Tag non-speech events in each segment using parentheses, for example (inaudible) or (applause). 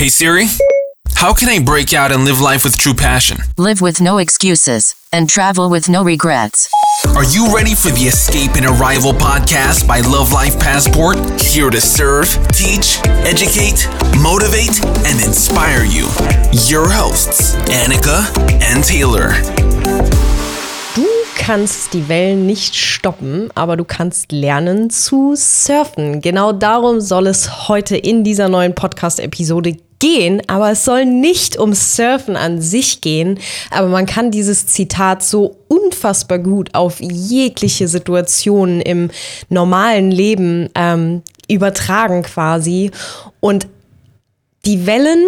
Hey Siri, how can I break out and live life with true passion? Live with no excuses and travel with no regrets. Are you ready for the Escape and Arrival podcast by Love Life Passport? Here to serve, teach, educate, motivate, and inspire you. Your hosts, Annika and Taylor. Du kannst die Wellen nicht stoppen, aber du kannst lernen zu surfen. Genau darum soll es heute in dieser neuen Podcast-Episode gehen, aber es soll nicht um Surfen an sich gehen, aber man kann dieses Zitat so unfassbar gut auf jegliche Situationen im normalen Leben ähm, übertragen quasi. Und die Wellen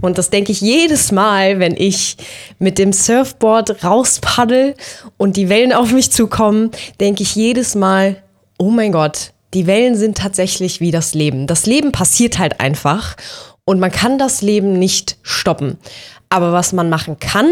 und das denke ich jedes Mal, wenn ich mit dem Surfboard rauspaddel und die Wellen auf mich zukommen, denke ich jedes Mal, oh mein Gott, die Wellen sind tatsächlich wie das Leben. Das Leben passiert halt einfach und man kann das Leben nicht stoppen. Aber was man machen kann,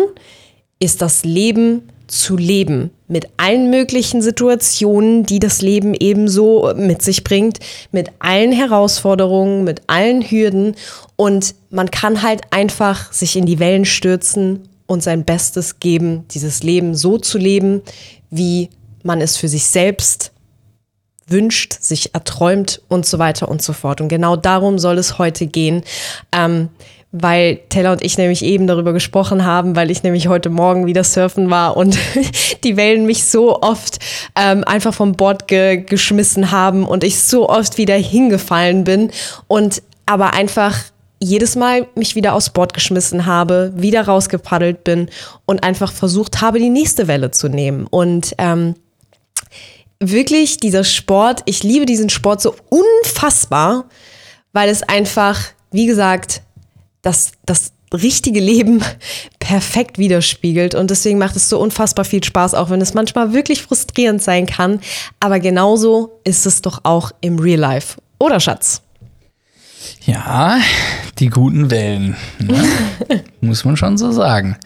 ist das Leben zu leben mit allen möglichen Situationen, die das Leben ebenso mit sich bringt, mit allen Herausforderungen, mit allen Hürden und man kann halt einfach sich in die Wellen stürzen und sein Bestes geben, dieses Leben so zu leben, wie man es für sich selbst wünscht, sich erträumt und so weiter und so fort. Und genau darum soll es heute gehen. Ähm, weil Taylor und ich nämlich eben darüber gesprochen haben, weil ich nämlich heute Morgen wieder surfen war und (laughs) die Wellen mich so oft ähm, einfach vom Bord ge geschmissen haben und ich so oft wieder hingefallen bin und aber einfach jedes Mal mich wieder aufs Board geschmissen habe, wieder rausgepaddelt bin und einfach versucht habe, die nächste Welle zu nehmen. Und ähm, wirklich dieser Sport, ich liebe diesen Sport so unfassbar, weil es einfach, wie gesagt, das, das richtige Leben (laughs) perfekt widerspiegelt. Und deswegen macht es so unfassbar viel Spaß, auch wenn es manchmal wirklich frustrierend sein kann. Aber genauso ist es doch auch im Real Life. Oder Schatz? Ja, die guten Wellen. Ne? (laughs) Muss man schon so sagen.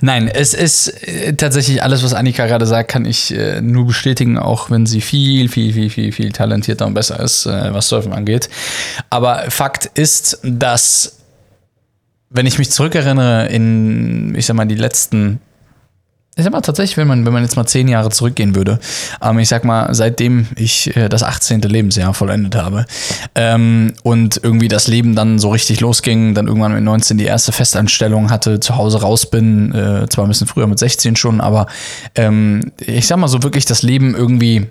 Nein, es ist äh, tatsächlich alles, was Annika gerade sagt, kann ich äh, nur bestätigen, auch wenn sie viel, viel, viel, viel, viel talentierter und besser ist, äh, was Surfen angeht. Aber Fakt ist, dass, wenn ich mich zurückerinnere in, ich sag mal, die letzten ich sag mal tatsächlich, wenn man, wenn man jetzt mal zehn Jahre zurückgehen würde, ähm, ich sag mal, seitdem ich äh, das 18. Lebensjahr vollendet habe ähm, und irgendwie das Leben dann so richtig losging, dann irgendwann mit 19 die erste Festanstellung hatte, zu Hause raus bin, äh, zwar ein bisschen früher mit 16 schon, aber ähm, ich sag mal so wirklich das Leben irgendwie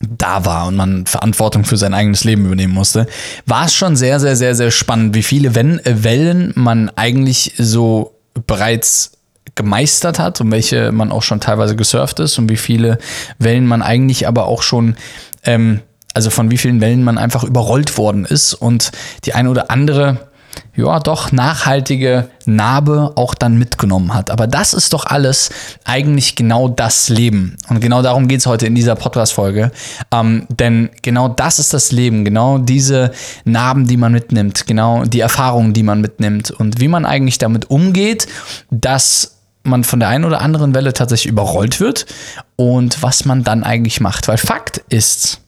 da war und man Verantwortung für sein eigenes Leben übernehmen musste, war es schon sehr, sehr, sehr, sehr spannend, wie viele Wellen man eigentlich so bereits gemeistert hat und welche man auch schon teilweise gesurft ist und wie viele Wellen man eigentlich aber auch schon, ähm, also von wie vielen Wellen man einfach überrollt worden ist. Und die eine oder andere ja, doch nachhaltige Narbe auch dann mitgenommen hat. Aber das ist doch alles eigentlich genau das Leben. Und genau darum geht es heute in dieser Podcast-Folge. Ähm, denn genau das ist das Leben. Genau diese Narben, die man mitnimmt. Genau die Erfahrungen, die man mitnimmt. Und wie man eigentlich damit umgeht, dass man von der einen oder anderen Welle tatsächlich überrollt wird und was man dann eigentlich macht. Weil Fakt ist,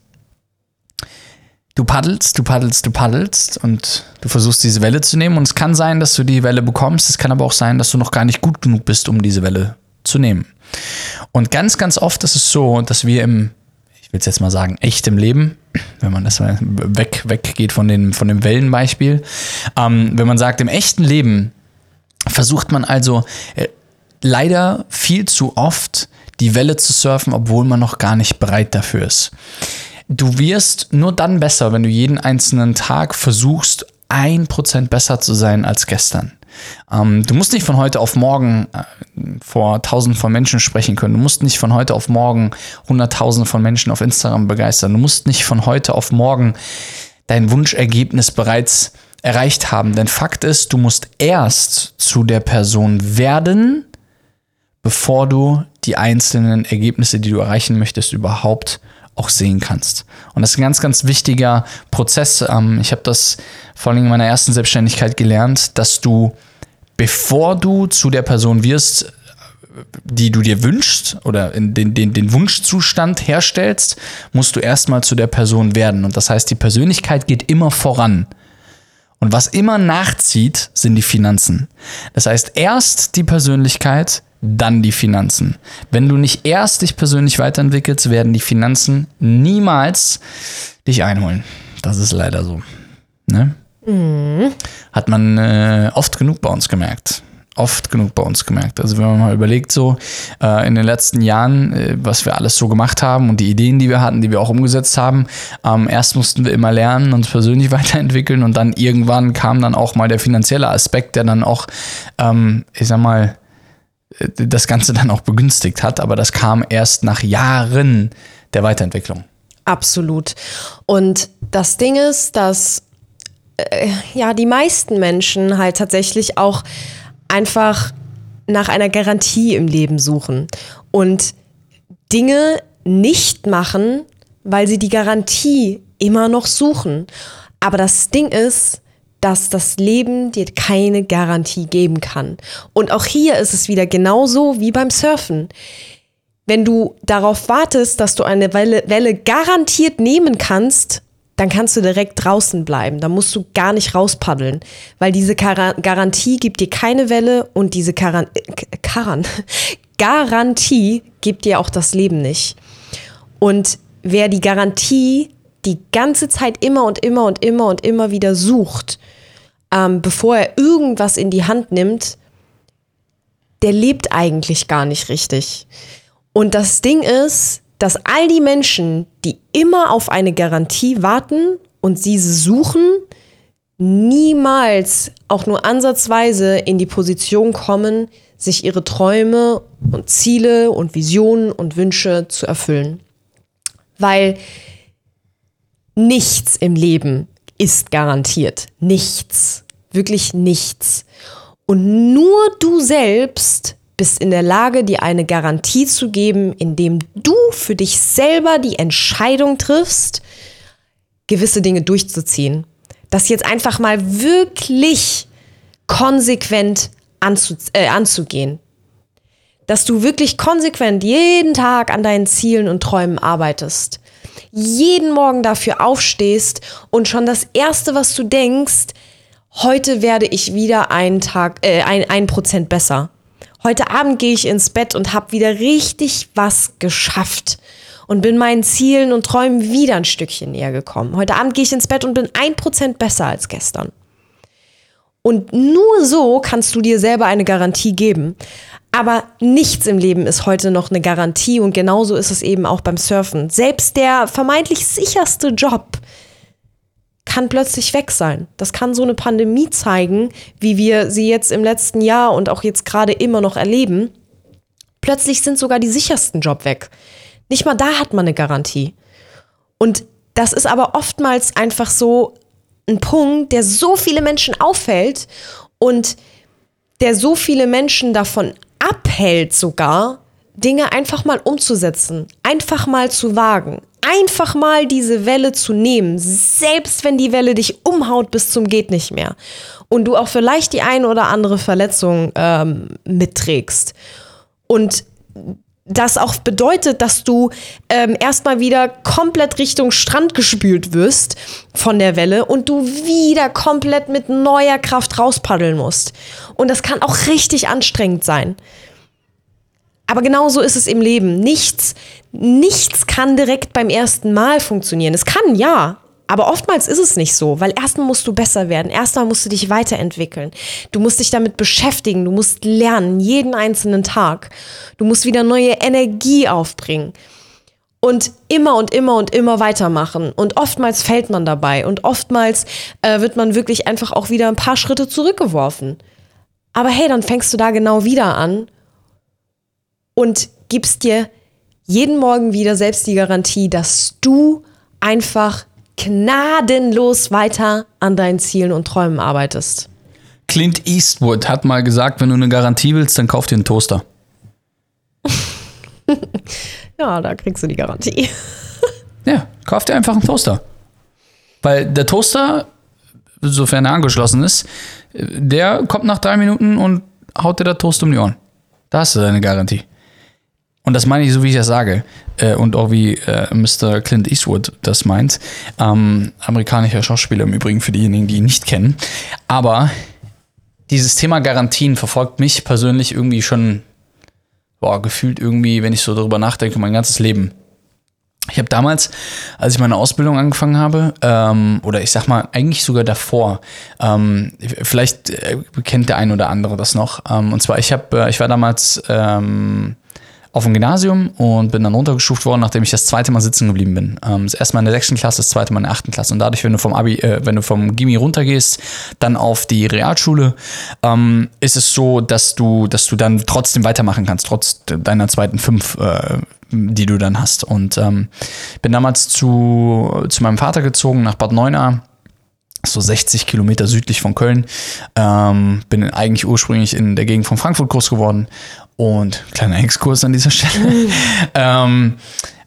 du paddelst, du paddelst, du paddelst und du versuchst diese Welle zu nehmen und es kann sein, dass du die Welle bekommst, es kann aber auch sein, dass du noch gar nicht gut genug bist, um diese Welle zu nehmen. Und ganz, ganz oft ist es so, dass wir im, ich will es jetzt mal sagen, echtem Leben, wenn man das weg, weggeht von, den, von dem Wellenbeispiel, ähm, wenn man sagt, im echten Leben versucht man also äh, leider viel zu oft die Welle zu surfen, obwohl man noch gar nicht bereit dafür ist. Du wirst nur dann besser, wenn du jeden einzelnen Tag versuchst, ein Prozent besser zu sein als gestern. Ähm, du musst nicht von heute auf morgen äh, vor tausend von Menschen sprechen können. Du musst nicht von heute auf morgen hunderttausende von Menschen auf Instagram begeistern. Du musst nicht von heute auf morgen dein Wunschergebnis bereits erreicht haben. Denn Fakt ist, du musst erst zu der Person werden, bevor du die einzelnen Ergebnisse, die du erreichen möchtest, überhaupt auch sehen kannst. Und das ist ein ganz, ganz wichtiger Prozess. Ähm, ich habe das vor allem in meiner ersten Selbstständigkeit gelernt, dass du, bevor du zu der Person wirst, die du dir wünschst oder den, den, den Wunschzustand herstellst, musst du erstmal zu der Person werden. Und das heißt, die Persönlichkeit geht immer voran. Und was immer nachzieht, sind die Finanzen. Das heißt, erst die Persönlichkeit, dann die Finanzen. Wenn du nicht erst dich persönlich weiterentwickelst, werden die Finanzen niemals dich einholen. Das ist leider so. Ne? Mhm. Hat man äh, oft genug bei uns gemerkt. Oft genug bei uns gemerkt. Also wenn man mal überlegt, so äh, in den letzten Jahren, äh, was wir alles so gemacht haben und die Ideen, die wir hatten, die wir auch umgesetzt haben, ähm, erst mussten wir immer lernen, uns persönlich (laughs) weiterentwickeln und dann irgendwann kam dann auch mal der finanzielle Aspekt, der dann auch, ähm, ich sag mal, das Ganze dann auch begünstigt hat, aber das kam erst nach Jahren der Weiterentwicklung. Absolut. Und das Ding ist, dass äh, ja die meisten Menschen halt tatsächlich auch einfach nach einer Garantie im Leben suchen und Dinge nicht machen, weil sie die Garantie immer noch suchen. Aber das Ding ist, dass das Leben dir keine Garantie geben kann. Und auch hier ist es wieder genauso wie beim Surfen. Wenn du darauf wartest, dass du eine Welle, Welle garantiert nehmen kannst, dann kannst du direkt draußen bleiben. Da musst du gar nicht rauspaddeln, weil diese Gar Garantie gibt dir keine Welle und diese Karan Karan (laughs) Garantie gibt dir auch das Leben nicht. Und wer die Garantie die ganze Zeit immer und immer und immer und immer wieder sucht, ähm, bevor er irgendwas in die Hand nimmt, der lebt eigentlich gar nicht richtig. Und das Ding ist, dass all die Menschen, die immer auf eine Garantie warten und sie suchen, niemals auch nur ansatzweise in die Position kommen, sich ihre Träume und Ziele und Visionen und Wünsche zu erfüllen. Weil nichts im Leben ist garantiert. Nichts wirklich nichts. Und nur du selbst bist in der Lage, dir eine Garantie zu geben, indem du für dich selber die Entscheidung triffst, gewisse Dinge durchzuziehen. Das jetzt einfach mal wirklich konsequent anzu äh, anzugehen. Dass du wirklich konsequent jeden Tag an deinen Zielen und Träumen arbeitest. Jeden Morgen dafür aufstehst und schon das Erste, was du denkst, heute werde ich wieder einen Tag, äh, ein, ein Prozent besser. Heute Abend gehe ich ins Bett und habe wieder richtig was geschafft und bin meinen Zielen und Träumen wieder ein Stückchen näher gekommen. Heute Abend gehe ich ins Bett und bin ein Prozent besser als gestern. Und nur so kannst du dir selber eine Garantie geben. Aber nichts im Leben ist heute noch eine Garantie und genauso ist es eben auch beim Surfen. Selbst der vermeintlich sicherste Job kann plötzlich weg sein. Das kann so eine Pandemie zeigen, wie wir sie jetzt im letzten Jahr und auch jetzt gerade immer noch erleben. Plötzlich sind sogar die sichersten Job weg. Nicht mal da hat man eine Garantie. Und das ist aber oftmals einfach so ein Punkt, der so viele Menschen auffällt und der so viele Menschen davon abhält sogar, Dinge einfach mal umzusetzen, einfach mal zu wagen, einfach mal diese Welle zu nehmen, selbst wenn die Welle dich umhaut bis zum geht nicht mehr und du auch vielleicht die eine oder andere Verletzung ähm, mitträgst und das auch bedeutet, dass du ähm, erstmal wieder komplett Richtung Strand gespült wirst von der Welle und du wieder komplett mit neuer Kraft rauspaddeln musst. Und das kann auch richtig anstrengend sein. Aber genauso ist es im Leben. Nichts, nichts kann direkt beim ersten Mal funktionieren. Es kann ja, aber oftmals ist es nicht so, weil erstmal musst du besser werden, erstmal musst du dich weiterentwickeln. Du musst dich damit beschäftigen, du musst lernen, jeden einzelnen Tag. Du musst wieder neue Energie aufbringen. Und immer und immer und immer weitermachen. Und oftmals fällt man dabei. Und oftmals äh, wird man wirklich einfach auch wieder ein paar Schritte zurückgeworfen. Aber hey, dann fängst du da genau wieder an und gibst dir jeden Morgen wieder selbst die Garantie, dass du einfach gnadenlos weiter an deinen Zielen und Träumen arbeitest. Clint Eastwood hat mal gesagt, wenn du eine Garantie willst, dann kauf dir einen Toaster. (laughs) ja, da kriegst du die Garantie. (laughs) ja, kauf dir einfach einen Toaster. Weil der Toaster, sofern er angeschlossen ist, der kommt nach drei Minuten und haut dir der Toast um die Ohren. Da hast du deine Garantie. Und das meine ich so, wie ich das sage. Äh, und auch wie äh, Mr. Clint Eastwood das meint. Ähm, amerikanischer Schauspieler im Übrigen für diejenigen, die ihn nicht kennen. Aber dieses Thema Garantien verfolgt mich persönlich irgendwie schon, boah, gefühlt irgendwie, wenn ich so darüber nachdenke, mein ganzes Leben. Ich habe damals, als ich meine Ausbildung angefangen habe, ähm, oder ich sag mal eigentlich sogar davor, ähm, vielleicht äh, kennt der ein oder andere das noch. Ähm, und zwar ich habe, äh, ich war damals ähm, auf dem Gymnasium und bin dann runtergestuft worden, nachdem ich das zweite Mal sitzen geblieben bin. Ähm, das erste Mal in der sechsten Klasse, das zweite Mal in der achten Klasse. Und dadurch, wenn du vom Abi, äh, wenn du vom Gimmi runtergehst, dann auf die Realschule, ähm, ist es so, dass du, dass du dann trotzdem weitermachen kannst, trotz deiner zweiten fünf, äh, die du dann hast. Und ähm, bin damals zu, zu meinem Vater gezogen nach Bad Neuenahr so 60 Kilometer südlich von Köln. Ähm, bin eigentlich ursprünglich in der Gegend von Frankfurt groß geworden. Und kleiner Exkurs an dieser Stelle. (laughs) ähm,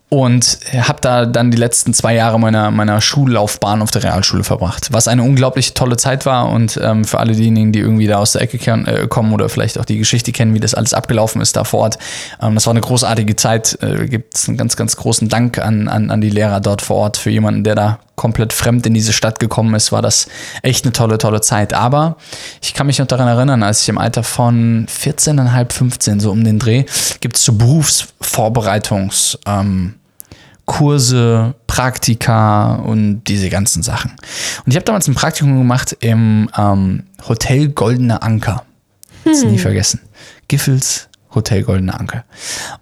und habe da dann die letzten zwei Jahre meiner, meiner Schullaufbahn auf der Realschule verbracht, was eine unglaublich tolle Zeit war. Und ähm, für alle diejenigen, die irgendwie da aus der Ecke äh, kommen oder vielleicht auch die Geschichte kennen, wie das alles abgelaufen ist da vor Ort, ähm, das war eine großartige Zeit, äh, gibt es einen ganz, ganz großen Dank an, an, an die Lehrer dort vor Ort für jemanden, der da komplett fremd in diese Stadt gekommen ist, war das echt eine tolle, tolle Zeit. Aber ich kann mich noch daran erinnern, als ich im Alter von 14,5, 15, so um den Dreh, gibt es so Berufsvorbereitungs- ähm, Praktika und diese ganzen Sachen. Und ich habe damals ein Praktikum gemacht im ähm, Hotel Goldener Anker. Das hm. nie vergessen. Giffels Hotel Goldener Anker.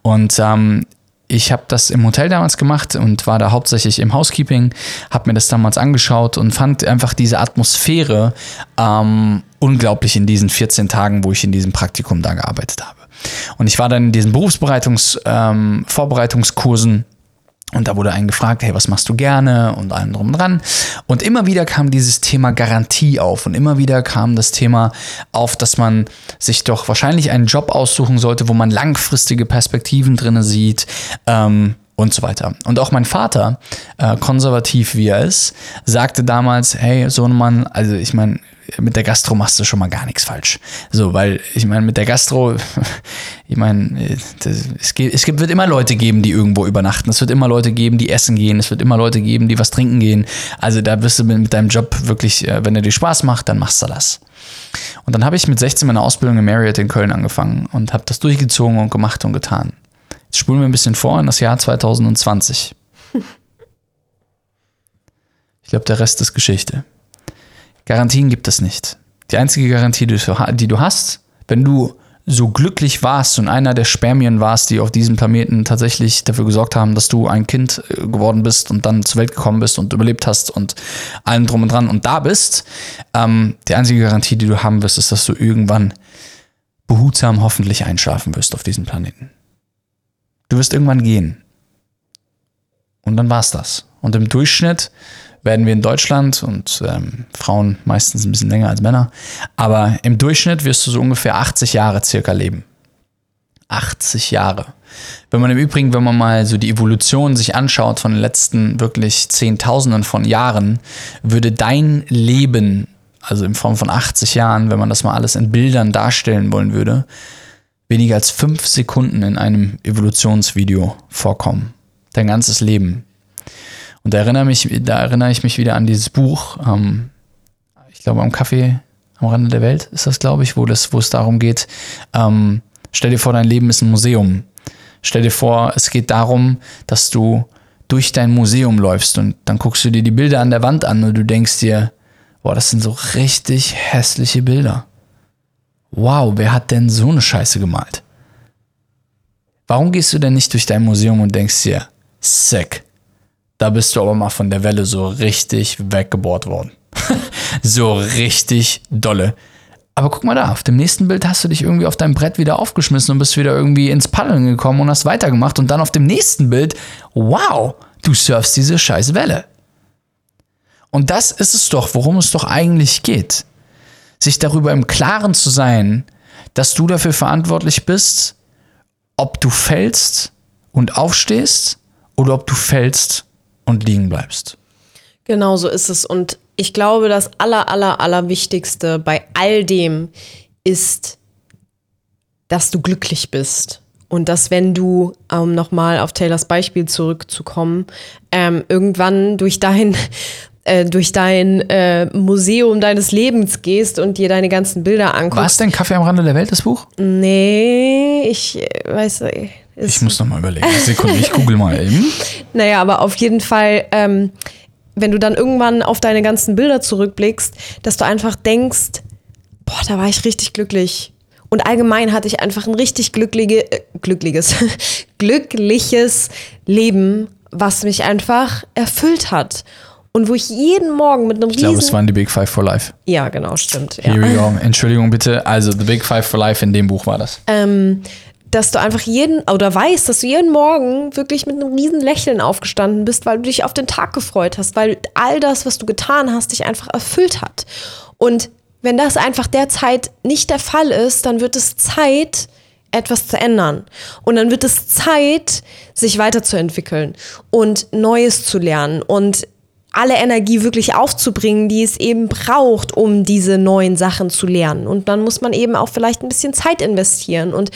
Und ähm, ich habe das im Hotel damals gemacht und war da hauptsächlich im Housekeeping, habe mir das damals angeschaut und fand einfach diese Atmosphäre ähm, unglaublich in diesen 14 Tagen, wo ich in diesem Praktikum da gearbeitet habe. Und ich war dann in diesen Berufsbereitungs, ähm, Vorbereitungskursen und da wurde einen gefragt, hey, was machst du gerne und allem drum und dran. Und immer wieder kam dieses Thema Garantie auf und immer wieder kam das Thema auf, dass man sich doch wahrscheinlich einen Job aussuchen sollte, wo man langfristige Perspektiven drinne sieht. Ähm, und so weiter. Und auch mein Vater, äh, konservativ wie er ist, sagte damals, hey, Sohnemann, also ich meine, mit der Gastro machst du schon mal gar nichts falsch. So, weil ich meine, mit der Gastro, (laughs) ich meine, es, gibt, es wird immer Leute geben, die irgendwo übernachten. Es wird immer Leute geben, die essen gehen. Es wird immer Leute geben, die was trinken gehen. Also da wirst du mit deinem Job wirklich, äh, wenn er dir Spaß macht, dann machst du das. Und dann habe ich mit 16 meine Ausbildung in Marriott in Köln angefangen und habe das durchgezogen und gemacht und getan. Jetzt spulen wir ein bisschen vor in das Jahr 2020. (laughs) Ich glaube, der Rest ist Geschichte. Garantien gibt es nicht. Die einzige Garantie, die du hast, wenn du so glücklich warst und einer der Spermien warst, die auf diesem Planeten tatsächlich dafür gesorgt haben, dass du ein Kind äh, geworden bist und dann zur Welt gekommen bist und überlebt hast und allem drum und dran und da bist, ähm, die einzige Garantie, die du haben wirst, ist, dass du irgendwann behutsam hoffentlich einschlafen wirst auf diesem Planeten. Du wirst irgendwann gehen. Und dann war's das. Und im Durchschnitt werden wir in Deutschland und ähm, Frauen meistens ein bisschen länger als Männer, aber im Durchschnitt wirst du so ungefähr 80 Jahre circa leben. 80 Jahre. Wenn man im Übrigen, wenn man mal so die Evolution sich anschaut von den letzten wirklich Zehntausenden von Jahren, würde dein Leben, also in Form von 80 Jahren, wenn man das mal alles in Bildern darstellen wollen würde, weniger als fünf Sekunden in einem Evolutionsvideo vorkommen. Dein ganzes Leben. Und da erinnere, mich, da erinnere ich mich wieder an dieses Buch, ähm, ich glaube am Kaffee am Rande der Welt ist das, glaube ich, wo, das, wo es darum geht, ähm, stell dir vor, dein Leben ist ein Museum. Stell dir vor, es geht darum, dass du durch dein Museum läufst und dann guckst du dir die Bilder an der Wand an und du denkst dir, boah, das sind so richtig hässliche Bilder. Wow, wer hat denn so eine Scheiße gemalt? Warum gehst du denn nicht durch dein Museum und denkst dir, sick, da bist du aber mal von der Welle so richtig weggebohrt worden. (laughs) so richtig dolle. Aber guck mal da, auf dem nächsten Bild hast du dich irgendwie auf deinem Brett wieder aufgeschmissen und bist wieder irgendwie ins Paddeln gekommen und hast weitergemacht. Und dann auf dem nächsten Bild, wow, du surfst diese scheiß Welle. Und das ist es doch, worum es doch eigentlich geht. Sich darüber im Klaren zu sein, dass du dafür verantwortlich bist, ob du fällst und aufstehst oder ob du fällst und liegen bleibst. Genau so ist es. Und ich glaube, das aller, aller, aller Wichtigste bei all dem ist, dass du glücklich bist Und dass wenn du, um nochmal auf Taylors Beispiel zurückzukommen, ähm, irgendwann durch dein, äh, durch dein äh, Museum deines Lebens gehst und dir deine ganzen Bilder anguckst. War es denn Kaffee am Rande der Welt, das Buch? Nee, ich äh, weiß äh, Ich muss noch mal überlegen. Sekunde, ich google mal eben. (laughs) Naja, aber auf jeden Fall, ähm, wenn du dann irgendwann auf deine ganzen Bilder zurückblickst, dass du einfach denkst, boah, da war ich richtig glücklich. Und allgemein hatte ich einfach ein richtig glückliche, äh, glückliches, (laughs) glückliches Leben, was mich einfach erfüllt hat. Und wo ich jeden Morgen mit einem Ich glaube, es waren die Big Five for Life. Ja, genau, stimmt. Ja. Here we go. Entschuldigung bitte. Also, The Big Five for Life in dem Buch war das. ähm, dass du einfach jeden oder weißt, dass du jeden Morgen wirklich mit einem riesen Lächeln aufgestanden bist, weil du dich auf den Tag gefreut hast, weil all das, was du getan hast, dich einfach erfüllt hat. Und wenn das einfach derzeit nicht der Fall ist, dann wird es Zeit, etwas zu ändern. Und dann wird es Zeit, sich weiterzuentwickeln und Neues zu lernen und alle Energie wirklich aufzubringen, die es eben braucht, um diese neuen Sachen zu lernen. Und dann muss man eben auch vielleicht ein bisschen Zeit investieren und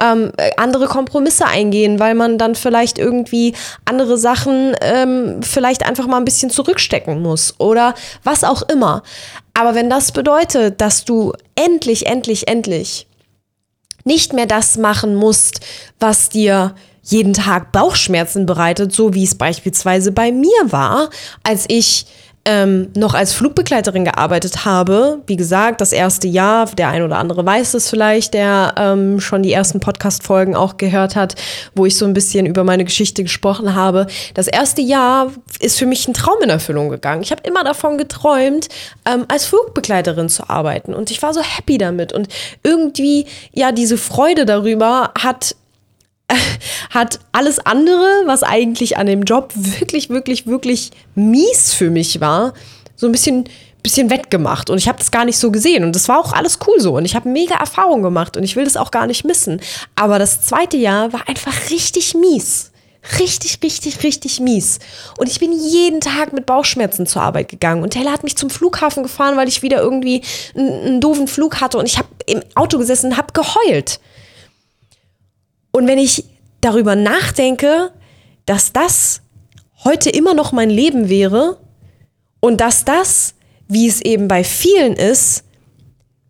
ähm, andere Kompromisse eingehen, weil man dann vielleicht irgendwie andere Sachen ähm, vielleicht einfach mal ein bisschen zurückstecken muss oder was auch immer. Aber wenn das bedeutet, dass du endlich, endlich, endlich nicht mehr das machen musst, was dir jeden Tag Bauchschmerzen bereitet, so wie es beispielsweise bei mir war, als ich ähm, noch als Flugbegleiterin gearbeitet habe. Wie gesagt, das erste Jahr, der ein oder andere weiß es vielleicht, der ähm, schon die ersten Podcast-Folgen auch gehört hat, wo ich so ein bisschen über meine Geschichte gesprochen habe. Das erste Jahr ist für mich ein Traum in Erfüllung gegangen. Ich habe immer davon geträumt, ähm, als Flugbegleiterin zu arbeiten und ich war so happy damit und irgendwie, ja, diese Freude darüber hat (laughs) hat alles andere, was eigentlich an dem Job wirklich, wirklich, wirklich mies für mich war, so ein bisschen, bisschen wettgemacht. Und ich habe das gar nicht so gesehen. Und das war auch alles cool so. Und ich habe mega Erfahrung gemacht und ich will das auch gar nicht missen. Aber das zweite Jahr war einfach richtig mies. Richtig, richtig, richtig mies. Und ich bin jeden Tag mit Bauchschmerzen zur Arbeit gegangen. Und Taylor hat mich zum Flughafen gefahren, weil ich wieder irgendwie einen, einen doofen Flug hatte. Und ich habe im Auto gesessen und habe geheult. Und wenn ich darüber nachdenke, dass das heute immer noch mein Leben wäre und dass das, wie es eben bei vielen ist,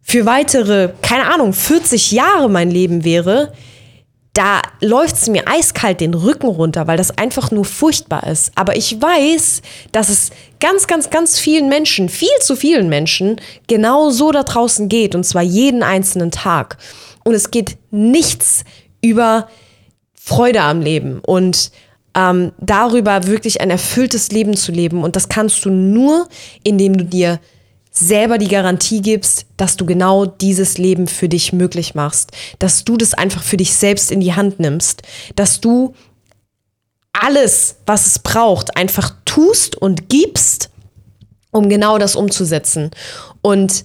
für weitere, keine Ahnung, 40 Jahre mein Leben wäre, da läuft es mir eiskalt den Rücken runter, weil das einfach nur furchtbar ist. Aber ich weiß, dass es ganz, ganz, ganz vielen Menschen, viel zu vielen Menschen, genau so da draußen geht. Und zwar jeden einzelnen Tag. Und es geht nichts über Freude am Leben und ähm, darüber wirklich ein erfülltes Leben zu leben. Und das kannst du nur, indem du dir selber die Garantie gibst, dass du genau dieses Leben für dich möglich machst, dass du das einfach für dich selbst in die Hand nimmst, dass du alles, was es braucht, einfach tust und gibst, um genau das umzusetzen. Und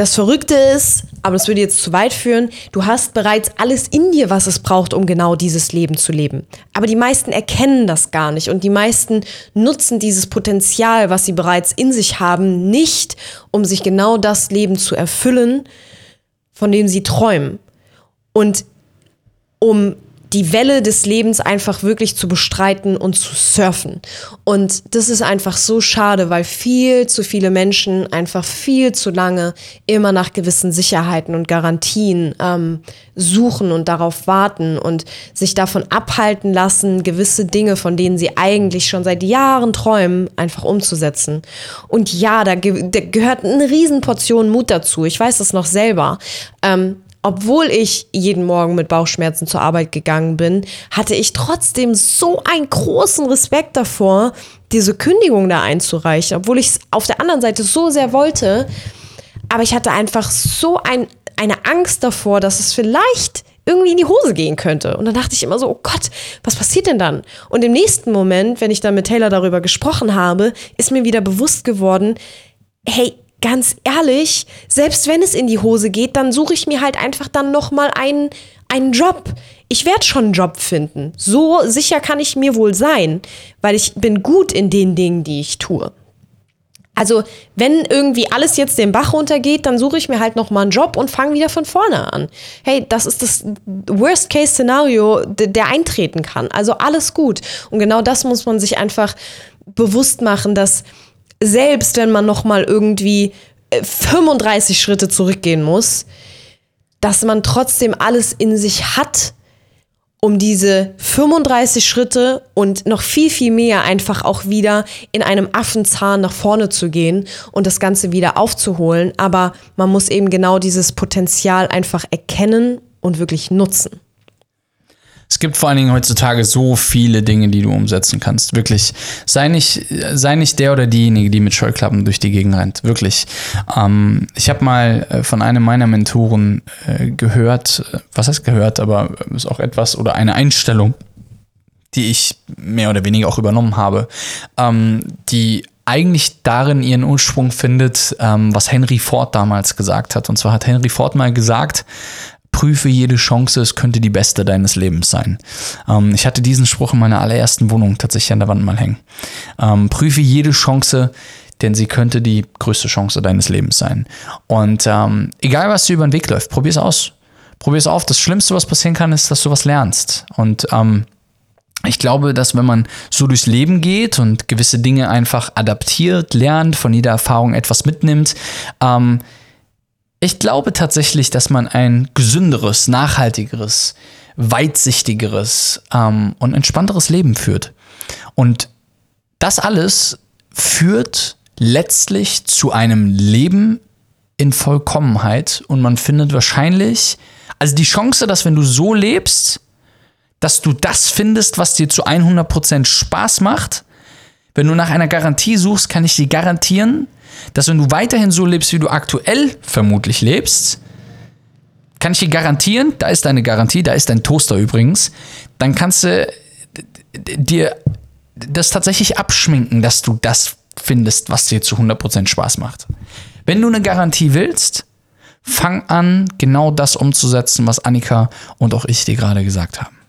das Verrückte ist, aber das würde jetzt zu weit führen, du hast bereits alles in dir, was es braucht, um genau dieses Leben zu leben. Aber die meisten erkennen das gar nicht und die meisten nutzen dieses Potenzial, was sie bereits in sich haben, nicht, um sich genau das Leben zu erfüllen, von dem sie träumen. Und um die Welle des Lebens einfach wirklich zu bestreiten und zu surfen. Und das ist einfach so schade, weil viel zu viele Menschen einfach viel zu lange immer nach gewissen Sicherheiten und Garantien ähm, suchen und darauf warten und sich davon abhalten lassen, gewisse Dinge, von denen sie eigentlich schon seit Jahren träumen, einfach umzusetzen. Und ja, da, ge da gehört eine Riesenportion Mut dazu. Ich weiß das noch selber. Ähm, obwohl ich jeden Morgen mit Bauchschmerzen zur Arbeit gegangen bin, hatte ich trotzdem so einen großen Respekt davor, diese Kündigung da einzureichen, obwohl ich es auf der anderen Seite so sehr wollte. Aber ich hatte einfach so ein, eine Angst davor, dass es vielleicht irgendwie in die Hose gehen könnte. Und dann dachte ich immer so, oh Gott, was passiert denn dann? Und im nächsten Moment, wenn ich dann mit Taylor darüber gesprochen habe, ist mir wieder bewusst geworden, hey, ganz ehrlich, selbst wenn es in die Hose geht, dann suche ich mir halt einfach dann noch mal einen, einen Job. Ich werde schon einen Job finden. So sicher kann ich mir wohl sein, weil ich bin gut in den Dingen, die ich tue. Also, wenn irgendwie alles jetzt den Bach runtergeht, dann suche ich mir halt nochmal einen Job und fange wieder von vorne an. Hey, das ist das Worst-Case-Szenario, der eintreten kann. Also alles gut. Und genau das muss man sich einfach bewusst machen, dass selbst wenn man nochmal irgendwie 35 äh, Schritte zurückgehen muss, dass man trotzdem alles in sich hat, um diese 35 Schritte und noch viel, viel mehr einfach auch wieder in einem Affenzahn nach vorne zu gehen und das Ganze wieder aufzuholen. Aber man muss eben genau dieses Potenzial einfach erkennen und wirklich nutzen. Es gibt vor allen Dingen heutzutage so viele Dinge, die du umsetzen kannst. Wirklich. Sei nicht, sei nicht der oder diejenige, die mit Scheuklappen durch die Gegend rennt. Wirklich. Ähm, ich habe mal äh, von einem meiner Mentoren äh, gehört, äh, was heißt gehört, aber ist auch etwas oder eine Einstellung, die ich mehr oder weniger auch übernommen habe, ähm, die eigentlich darin ihren Ursprung findet, ähm, was Henry Ford damals gesagt hat. Und zwar hat Henry Ford mal gesagt, prüfe jede Chance, es könnte die beste deines Lebens sein. Ähm, ich hatte diesen Spruch in meiner allerersten Wohnung tatsächlich an der Wand mal hängen. Ähm, prüfe jede Chance, denn sie könnte die größte Chance deines Lebens sein. Und ähm, egal, was dir über den Weg läuft, probier es aus. Probier es auf. Das Schlimmste, was passieren kann, ist, dass du was lernst. Und ähm, ich glaube, dass wenn man so durchs Leben geht und gewisse Dinge einfach adaptiert, lernt, von jeder Erfahrung etwas mitnimmt, ähm, ich glaube tatsächlich, dass man ein gesünderes, nachhaltigeres, weitsichtigeres ähm, und entspannteres Leben führt. Und das alles führt letztlich zu einem Leben in Vollkommenheit und man findet wahrscheinlich, also die Chance, dass wenn du so lebst, dass du das findest, was dir zu 100% Spaß macht, wenn du nach einer Garantie suchst, kann ich dir garantieren, dass wenn du weiterhin so lebst, wie du aktuell vermutlich lebst, kann ich dir garantieren, da ist deine Garantie, da ist dein Toaster übrigens, dann kannst du dir das tatsächlich abschminken, dass du das findest, was dir zu 100% Spaß macht. Wenn du eine Garantie willst, fang an, genau das umzusetzen, was Annika und auch ich dir gerade gesagt haben.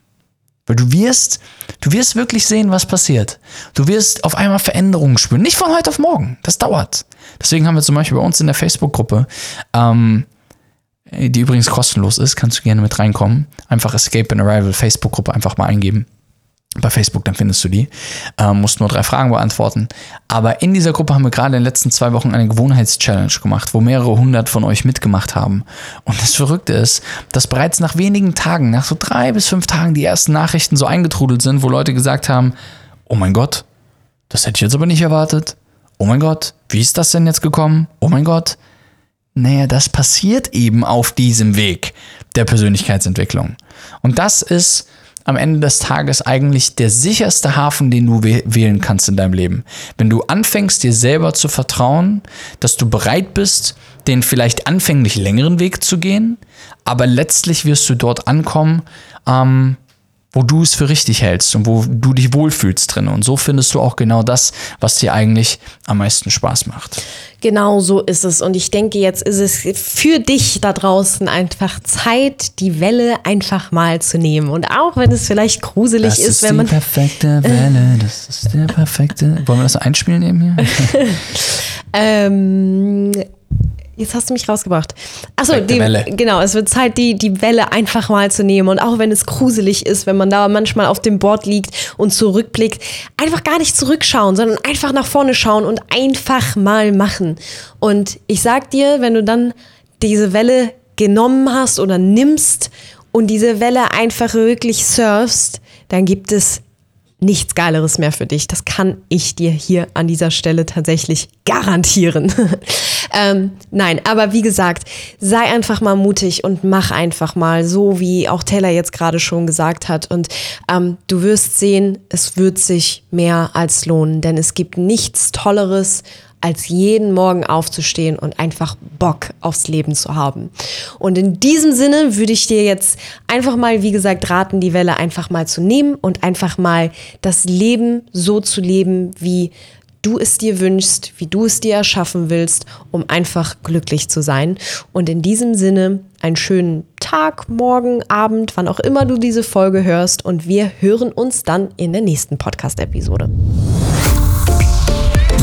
Weil du wirst, du wirst wirklich sehen, was passiert. Du wirst auf einmal Veränderungen spüren. Nicht von heute auf morgen. Das dauert. Deswegen haben wir zum Beispiel bei uns in der Facebook-Gruppe, ähm, die übrigens kostenlos ist, kannst du gerne mit reinkommen. Einfach Escape and Arrival Facebook-Gruppe einfach mal eingeben bei Facebook, dann findest du die. Ähm, musst nur drei Fragen beantworten. Aber in dieser Gruppe haben wir gerade in den letzten zwei Wochen eine Gewohnheitschallenge gemacht, wo mehrere hundert von euch mitgemacht haben. Und das Verrückte ist, dass bereits nach wenigen Tagen, nach so drei bis fünf Tagen, die ersten Nachrichten so eingetrudelt sind, wo Leute gesagt haben, oh mein Gott, das hätte ich jetzt aber nicht erwartet. Oh mein Gott, wie ist das denn jetzt gekommen? Oh mein Gott. Naja, das passiert eben auf diesem Weg der Persönlichkeitsentwicklung. Und das ist am Ende des Tages eigentlich der sicherste Hafen, den du wählen kannst in deinem Leben. Wenn du anfängst, dir selber zu vertrauen, dass du bereit bist, den vielleicht anfänglich längeren Weg zu gehen, aber letztlich wirst du dort ankommen, ähm, wo du es für richtig hältst und wo du dich wohlfühlst drin. Und so findest du auch genau das, was dir eigentlich am meisten Spaß macht. Genau so ist es. Und ich denke, jetzt ist es für dich da draußen einfach Zeit, die Welle einfach mal zu nehmen. Und auch wenn es vielleicht gruselig das ist, ist wenn man. Die perfekte (laughs) Welle, das ist der perfekte. Wollen wir das einspielen eben hier? (laughs) ähm Jetzt hast du mich rausgebracht. Achso, die, Welle. genau, es wird Zeit, die, die Welle einfach mal zu nehmen. Und auch wenn es gruselig ist, wenn man da manchmal auf dem Board liegt und zurückblickt, einfach gar nicht zurückschauen, sondern einfach nach vorne schauen und einfach mal machen. Und ich sag dir, wenn du dann diese Welle genommen hast oder nimmst und diese Welle einfach wirklich surfst, dann gibt es nichts Geileres mehr für dich. Das kann ich dir hier an dieser Stelle tatsächlich garantieren. (laughs) ähm, nein, aber wie gesagt, sei einfach mal mutig und mach einfach mal, so wie auch Taylor jetzt gerade schon gesagt hat. Und ähm, du wirst sehen, es wird sich mehr als lohnen, denn es gibt nichts Tolleres als jeden Morgen aufzustehen und einfach Bock aufs Leben zu haben. Und in diesem Sinne würde ich dir jetzt einfach mal, wie gesagt, raten, die Welle einfach mal zu nehmen und einfach mal das Leben so zu leben, wie du es dir wünschst, wie du es dir erschaffen willst, um einfach glücklich zu sein. Und in diesem Sinne einen schönen Tag, Morgen, Abend, wann auch immer du diese Folge hörst. Und wir hören uns dann in der nächsten Podcast-Episode.